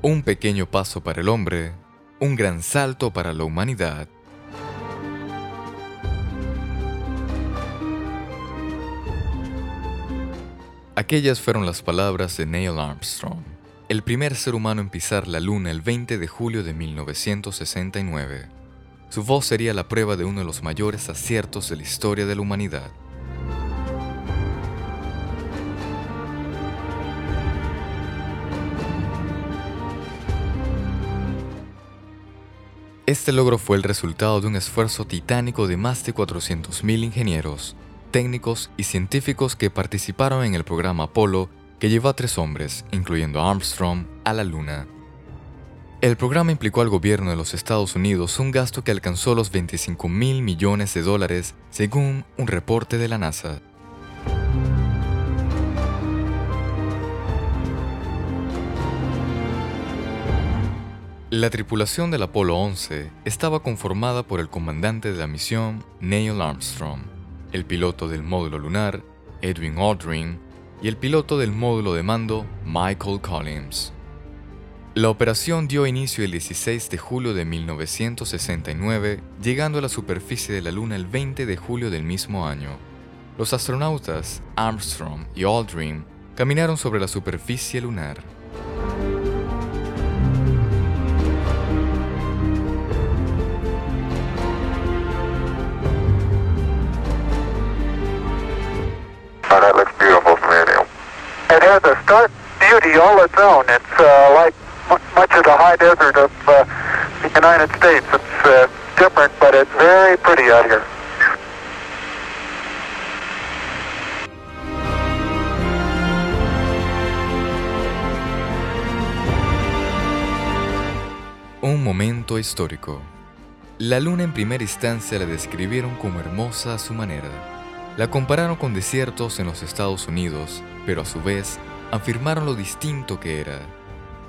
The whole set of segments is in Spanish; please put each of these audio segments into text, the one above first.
Un pequeño paso para el hombre, un gran salto para la humanidad. Aquellas fueron las palabras de Neil Armstrong, el primer ser humano en pisar la Luna el 20 de julio de 1969. Su voz sería la prueba de uno de los mayores aciertos de la historia de la humanidad. Este logro fue el resultado de un esfuerzo titánico de más de 400.000 ingenieros, técnicos y científicos que participaron en el programa Apolo que llevó a tres hombres, incluyendo Armstrong, a la Luna. El programa implicó al gobierno de los Estados Unidos un gasto que alcanzó los 25 mil millones de dólares, según un reporte de la NASA. La tripulación del Apolo 11 estaba conformada por el comandante de la misión, Neil Armstrong, el piloto del módulo lunar, Edwin Aldrin, y el piloto del módulo de mando, Michael Collins. La operación dio inicio el 16 de julio de 1969, llegando a la superficie de la Luna el 20 de julio del mismo año. Los astronautas Armstrong y Aldrin caminaron sobre la superficie lunar. All its uh, like mu- much of the high desert of uh, the United States. It's uh, different, but it's very pretty out here. Un momento histórico. La luna en primera instancia la describieron como hermosa a su manera. La compararon con desiertos en los Estados Unidos, pero a su vez afirmaron lo distinto que era.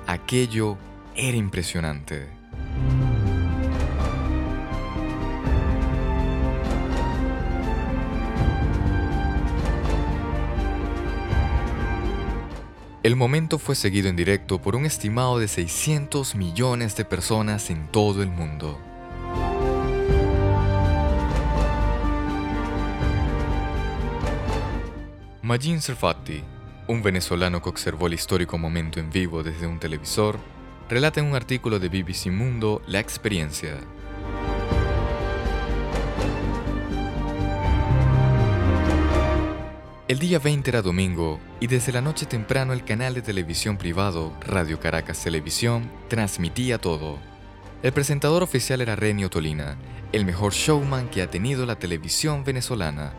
Aquello era impresionante. El momento fue seguido en directo por un estimado de 600 millones de personas en todo el mundo. Magin Serfati, un venezolano que observó el histórico momento en vivo desde un televisor, relata en un artículo de BBC Mundo la experiencia. El día 20 era domingo y desde la noche temprano el canal de televisión privado Radio Caracas Televisión transmitía todo. El presentador oficial era Renio Tolina, el mejor showman que ha tenido la televisión venezolana.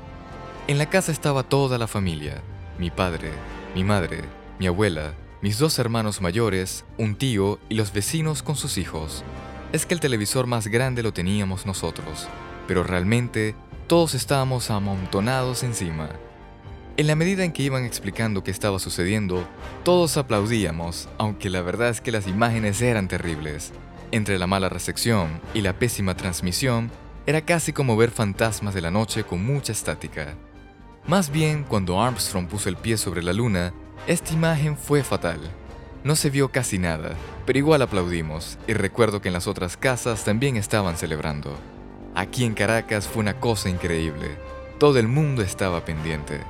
En la casa estaba toda la familia, mi padre, mi madre, mi abuela, mis dos hermanos mayores, un tío y los vecinos con sus hijos. Es que el televisor más grande lo teníamos nosotros, pero realmente todos estábamos amontonados encima. En la medida en que iban explicando qué estaba sucediendo, todos aplaudíamos, aunque la verdad es que las imágenes eran terribles. Entre la mala recepción y la pésima transmisión, era casi como ver fantasmas de la noche con mucha estática. Más bien, cuando Armstrong puso el pie sobre la luna, esta imagen fue fatal. No se vio casi nada, pero igual aplaudimos, y recuerdo que en las otras casas también estaban celebrando. Aquí en Caracas fue una cosa increíble. Todo el mundo estaba pendiente.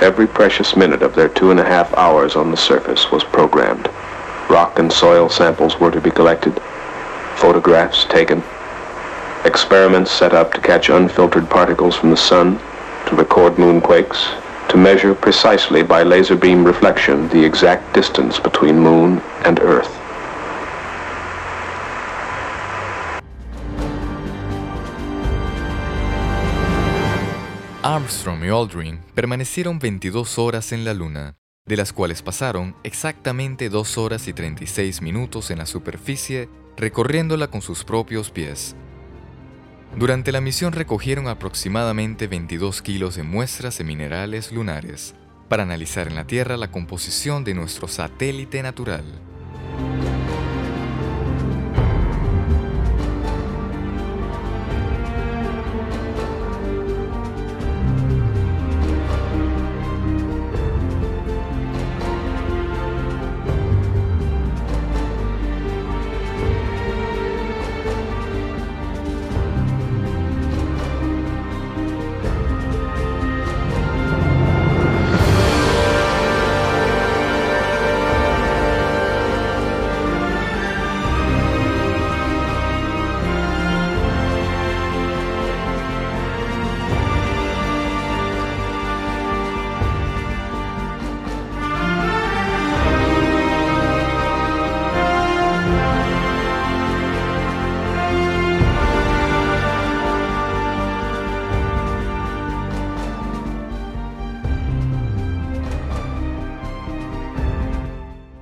Every precious minute of their two and a half hours on the surface was programmed. Rock and soil samples were to be collected, photographs taken, experiments set up to catch unfiltered particles from the sun, to record moonquakes, to measure precisely by laser beam reflection the exact distance between Moon and Earth. Armstrong y Aldrin permanecieron 22 horas en la Luna, de las cuales pasaron exactamente 2 horas y 36 minutos en la superficie recorriéndola con sus propios pies. Durante la misión recogieron aproximadamente 22 kilos de muestras de minerales lunares para analizar en la Tierra la composición de nuestro satélite natural.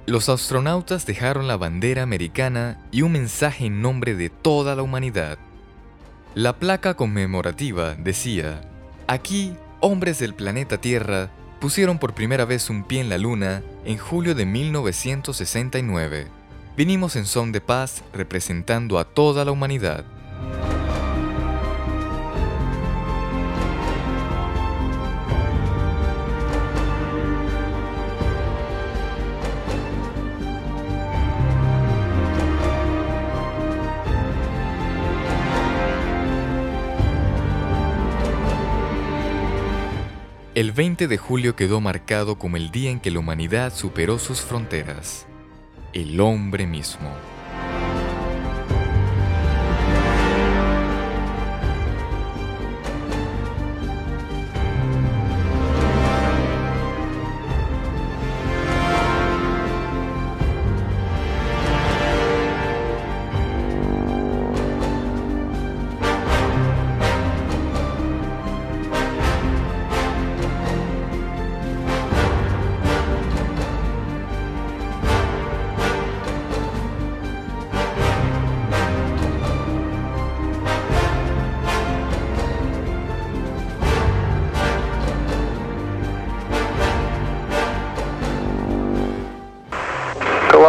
Los astronautas dejaron la bandera americana y un mensaje en nombre de toda la humanidad. La placa conmemorativa decía, aquí, hombres del planeta Tierra pusieron por primera vez un pie en la Luna en julio de 1969. Vinimos en son de paz representando a toda la humanidad. El 20 de julio quedó marcado como el día en que la humanidad superó sus fronteras, el hombre mismo.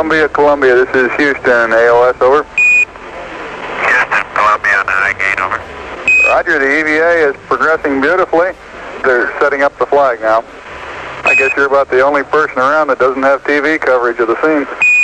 Columbia, Columbia, this is Houston, AOS, over. Houston, Columbia, uh, navigate, over. Roger, the EVA is progressing beautifully. They're setting up the flag now. I guess you're about the only person around that doesn't have TV coverage of the scene.